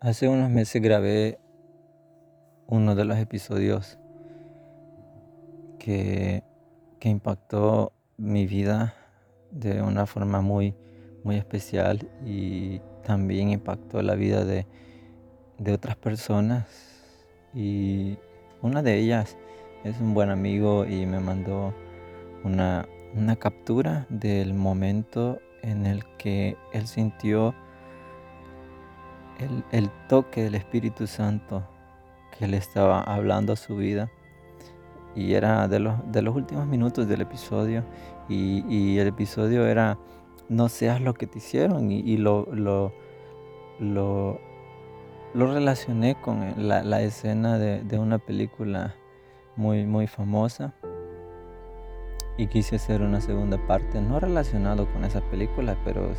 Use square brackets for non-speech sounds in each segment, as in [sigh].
Hace unos meses grabé uno de los episodios que, que impactó mi vida de una forma muy, muy especial y también impactó la vida de, de otras personas. Y una de ellas es un buen amigo y me mandó una, una captura del momento en el que él sintió el, toque del Espíritu Santo que le estaba hablando a su vida. Y era de los, de los últimos minutos del episodio. Y, el episodio era no seas lo que te hicieron. Y, lo, lo, lo, relacioné con la, escena de, una película muy, muy famosa. Y quise hacer una segunda parte, no relacionado con esa película, pero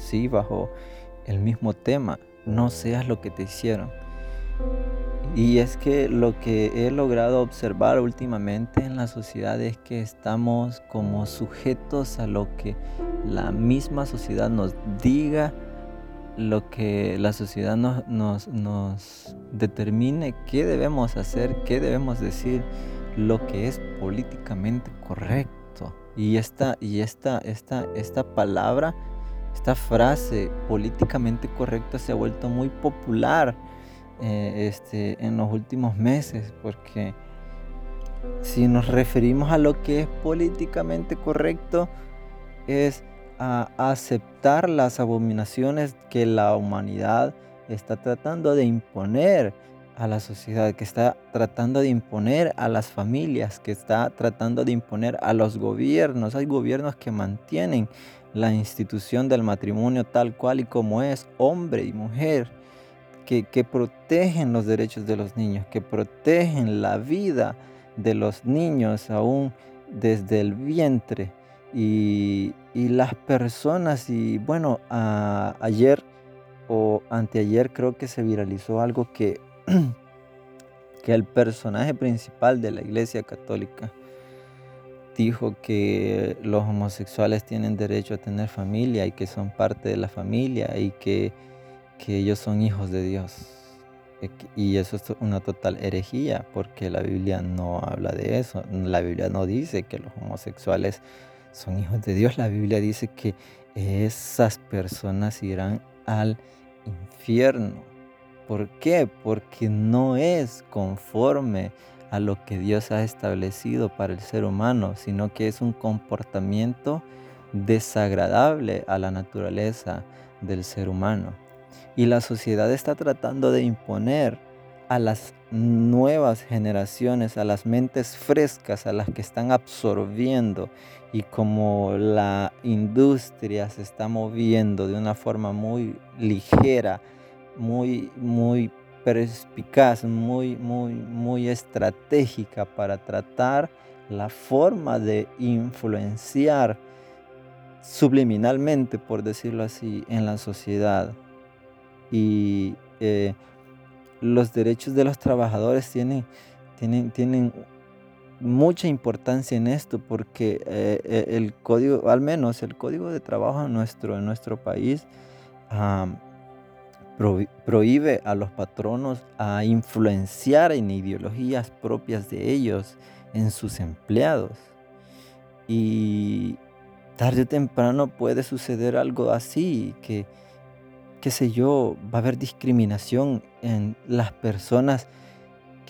sí bajo el mismo tema no seas lo que te hicieron. Y es que lo que he logrado observar últimamente en la sociedad es que estamos como sujetos a lo que la misma sociedad nos diga, lo que la sociedad nos, nos, determine qué debemos hacer, qué debemos decir, lo que es políticamente correcto. Y esta, y esta, esta, esta palabra esta frase políticamente correcta se ha vuelto muy popular eh, este, en los últimos meses porque si nos referimos a lo que es políticamente correcto es a aceptar las abominaciones que la humanidad está tratando de imponer a la sociedad, que está tratando de imponer a las familias, que está tratando de imponer a los gobiernos. Hay gobiernos que mantienen la institución del matrimonio tal cual y como es, hombre y mujer, que, protegen los derechos de los niños, que protegen la vida de los niños aún desde el vientre. Y, las personas, y bueno, ayer o anteayer creo que se viralizó algo que, [clears throat] que el personaje principal de la Iglesia Católica dijo que los homosexuales tienen derecho a tener familia y que son parte de la familia y que, ellos son hijos de Dios. Y eso es una total herejía porque la Biblia no habla de eso. La Biblia no dice que los homosexuales son hijos de Dios. La Biblia dice que esas personas irán al infierno. ¿Por qué? Porque no es conforme a lo que Dios ha establecido para el ser humano, sino que es un comportamiento desagradable a la naturaleza del ser humano. Y la sociedad está tratando de imponer a las nuevas generaciones, a las mentes frescas, a las que están absorbiendo y como la industria se está moviendo de una forma muy ligera, muy, muy perspicaz, muy, muy, muy estratégica para tratar la forma de influenciar subliminalmente, por decirlo así, en la sociedad. Y eh, los derechos de los trabajadores tienen, tienen, tienen mucha importancia en esto porque eh, eh, el código, al menos el código de trabajo en nuestro, en nuestro país, prohíbe a los patronos a influenciar en ideologías propias de ellos en sus empleados. Y tarde o temprano puede suceder algo así, que, qué sé yo, va a haber discriminación en las personas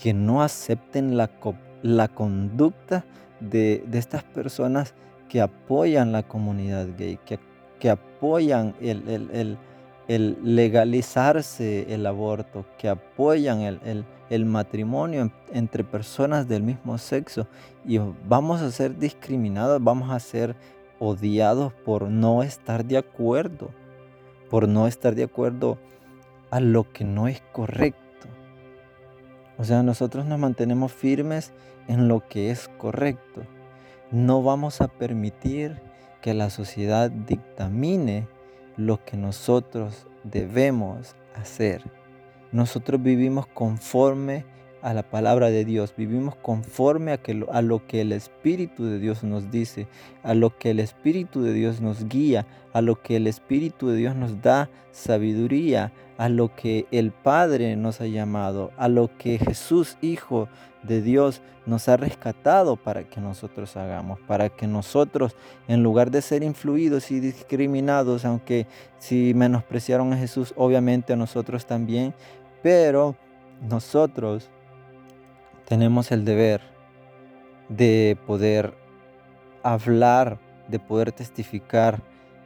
que no acepten la, la conducta de, estas personas que apoyan la comunidad gay, que, que apoyan el el legalizarse el aborto, que apoyan el, matrimonio entre personas del mismo sexo y vamos a ser discriminados, vamos a ser odiados por no estar de acuerdo, por no estar de acuerdo a lo que no es correcto. O sea, nosotros nos mantenemos firmes en lo que es correcto. No vamos a permitir que la sociedad dictamine lo que nosotros debemos hacer. Nosotros vivimos conforme a la palabra de Dios, vivimos conforme a, a lo que el Espíritu de Dios nos dice, a lo que el Espíritu de Dios nos guía, a lo que el Espíritu de Dios nos da sabiduría, a lo que el Padre nos ha llamado, a lo que Jesús, Hijo de Dios, nos ha rescatado para que nosotros hagamos, para que nosotros, en lugar de ser influidos y discriminados, aunque si menospreciaron a Jesús, obviamente a nosotros también, pero nosotros tenemos el deber de poder hablar, de poder testificar,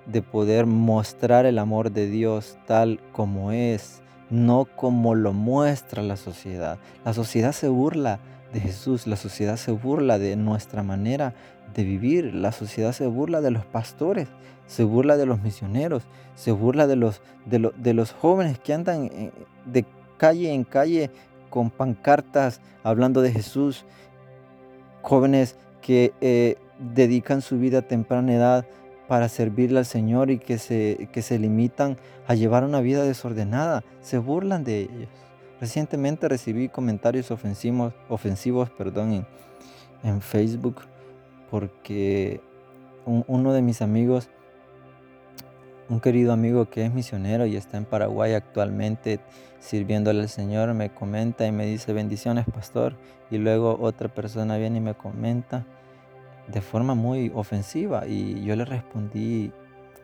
de poder mostrar el amor de Dios tal como es, no como lo muestra la sociedad. La sociedad se burla de Jesús, la sociedad se burla de nuestra manera de vivir, la sociedad se burla de los pastores, se burla de los misioneros, se burla de los, de, los jóvenes que andan eh, de calle en calle con pancartas hablando de Jesús, jóvenes que eh, dedican su vida a temprana edad para servirle al Señor y que se, que se limitan a llevar una vida desordenada, se burlan de ellos. Recientemente recibí comentarios ofensivos, ofensivos en Facebook porque uno de mis amigos, un querido amigo que es misionero y está en Paraguay actualmente sirviéndole al Señor, me comenta y me dice bendiciones pastor. Y luego otra persona viene y me comenta de forma muy ofensiva y yo le respondí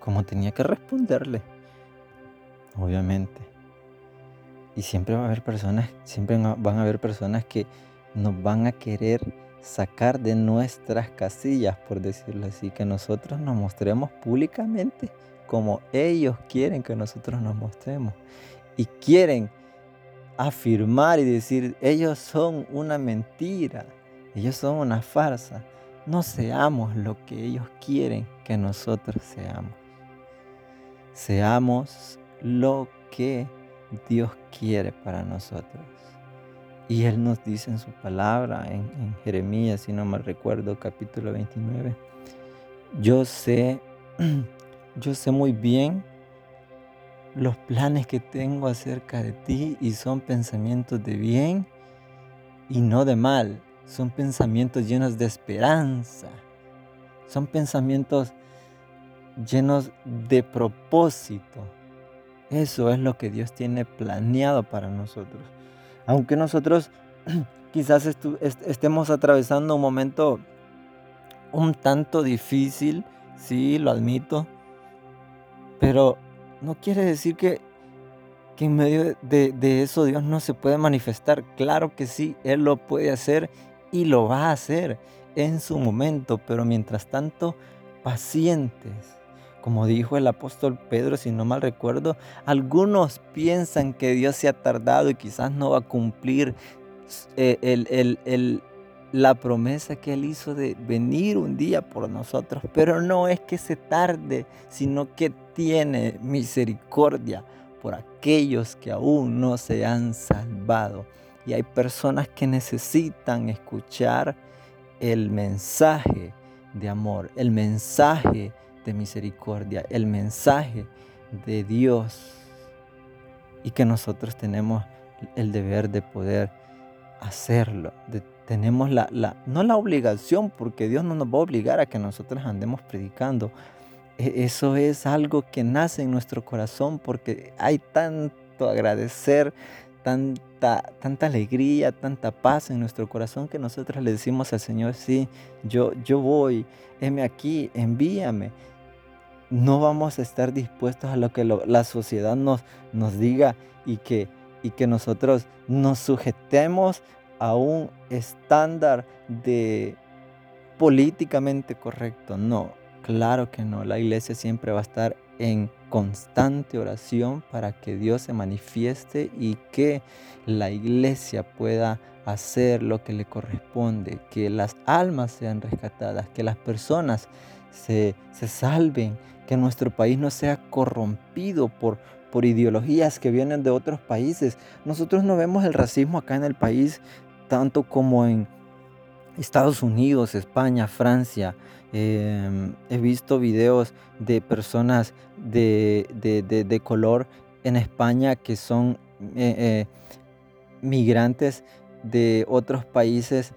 como tenía que responderle, obviamente. Y siempre va a haber personas, siempre van a haber personas que nos van a querer sacar de nuestras casillas, por decirlo así, que nosotros nos mostremos públicamente como ellos quieren que nosotros nos mostremos. Y quieren afirmar y decir, ellos son una mentira, ellos son una farsa no seamos lo que ellos quieren que nosotros seamos. Seamos lo que Dios quiere para nosotros. Y Él nos dice en su palabra, en, Jeremías, si no me recuerdo, capítulo 29, yo sé, [clears throat] yo sé muy bien los planes que tengo acerca de ti y son pensamientos de bien y no de mal, son pensamientos llenos de esperanza. Son pensamientos llenos de propósito. Eso es lo que Dios tiene planeado para nosotros. Aunque nosotros [clears throat] quizás estemos atravesando un momento un tanto difícil, sí, lo admito, pero no quiere decir que que en medio de, de, eso Dios no se puede manifestar. Claro que sí, Él lo puede hacer y lo va a hacer en su momento, pero mientras tanto, pacientes. Como dijo el apóstol Pedro, si no mal recuerdo, algunos piensan que Dios se ha tardado y quizás no va a cumplir eh, la promesa que Él hizo de venir un día por nosotros. Pero no es que se tarde, sino que tiene misericordia por aquellos que aún no se han salvado. Y hay personas que necesitan escuchar el mensaje de amor, el mensaje de misericordia, el mensaje de Dios. Y que nosotros tenemos el deber de poder hacerlo. tenemos la, la, no la obligación, porque Dios no nos va a obligar a que nosotros andemos predicando. E, eso es algo que nace en nuestro corazón porque hay tanto agradecer, tanta, tanta alegría, tanta paz en nuestro corazón que nosotros le decimos al Señor, sí, yo, yo voy, heme aquí, envíame. No vamos a estar dispuestos a lo que la sociedad nos, nos diga y que, y que nosotros nos sujetemos a un estándar de políticamente correcto. No, claro que no. La iglesia siempre va a estar en constante oración para que Dios se manifieste y que la iglesia pueda hacer lo que le corresponde, que las almas sean rescatadas, que las personas se, salven, que nuestro país no sea corrompido por, por ideologías que vienen de otros países. Nosotros no vemos el racismo acá en el país tanto como en Estados Unidos, España, Francia, Em, he visto videos de personas de, color en España que son eh, eh, migrantes de otros países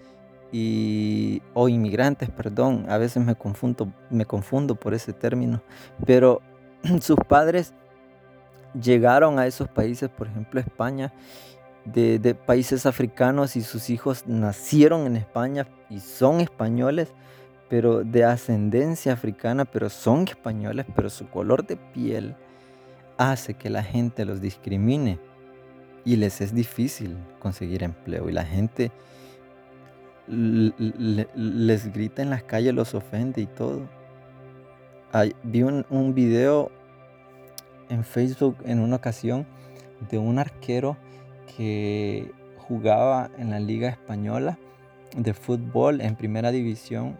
y, o inmigrantes, perdón, a veces me confundo, me confundo por ese término, pero [clears throat] sus padres llegaron a esos países, por ejemplo España, de, países africanos y sus hijos nacieron en España y son españoles, pero de ascendencia africana, pero son españoles, pero su color de piel hace que la gente los discrimine y les es difícil conseguir empleo y la gente les grita en las calles, los ofende y todo. vi un video en Facebook en una ocasión de un arquero que jugaba en la Liga Española de fútbol en primera división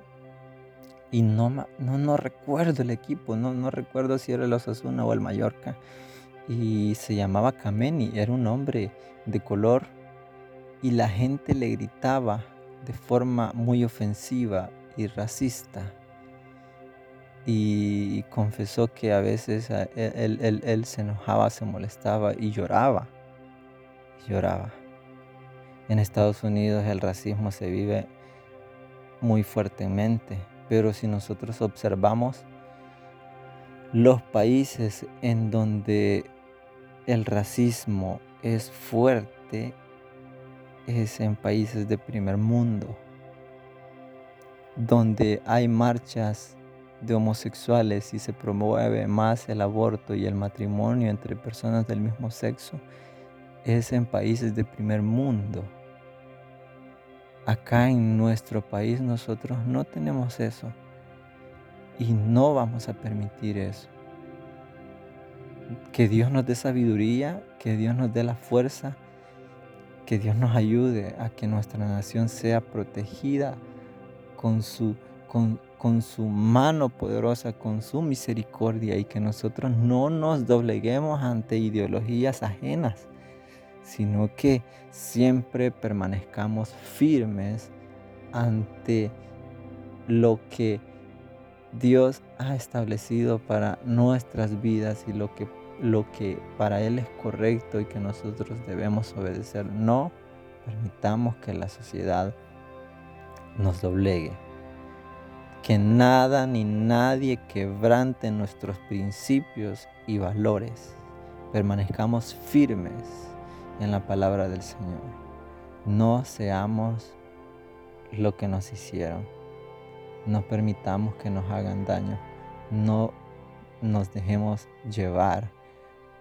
y no, no, no recuerdo el equipo, no, no recuerdo si era el Osasuna o el Mallorca y se llamaba Kameni, era un hombre de color y la gente le gritaba de forma muy ofensiva y racista y confesó que a veces él, él, se enojaba, se molestaba y lloraba. Lloraba. En Estados Unidos el racismo se vive muy fuertemente, pero si nosotros observamos los países en donde el racismo es fuerte, es en países de primer mundo, donde hay marchas de homosexuales y se promueve más el aborto y el matrimonio entre personas del mismo sexo es en países de primer mundo. Acá en nuestro país nosotros no tenemos eso y no vamos a permitir eso. Que Dios nos dé sabiduría, que Dios nos dé la fuerza, que Dios nos ayude a que nuestra nación sea protegida con su, con, con su mano poderosa, con su misericordia y que nosotros no nos dobleguemos ante ideologías ajenas, sino que siempre permanezcamos firmes ante lo que Dios ha establecido para nuestras vidas y lo que, lo que para Él es correcto y que nosotros debemos obedecer. No permitamos que la sociedad nos doblegue que nada ni nadie quebrante nuestros principios y valores. Permanezcamos firmes en la palabra del Señor. No seamos lo que nos hicieron. No permitamos que nos hagan daño. No nos dejemos llevar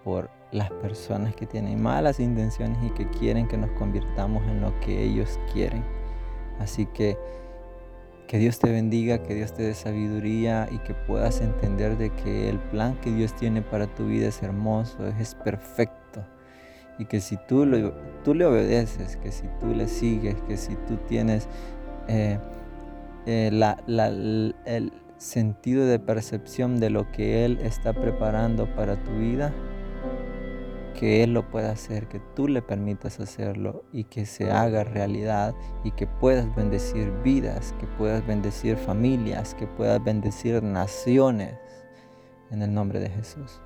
por las personas que tienen malas intenciones y que quieren que nos convirtamos en lo que ellos quieren. Así que que Dios te bendiga, que Dios te dé sabiduría y que puedas entender de que el plan que Dios tiene para tu vida es hermoso, es perfecto. Y que si tú, tú le obedeces, que si tú le sigues, que si tú tienes eh, eh, el sentido de percepción de lo que Él está preparando para tu vida, que Él lo pueda hacer, que tú le permitas hacerlo y que se haga realidad y que puedas bendecir vidas, que puedas bendecir familias, que puedas bendecir naciones en el nombre de Jesús.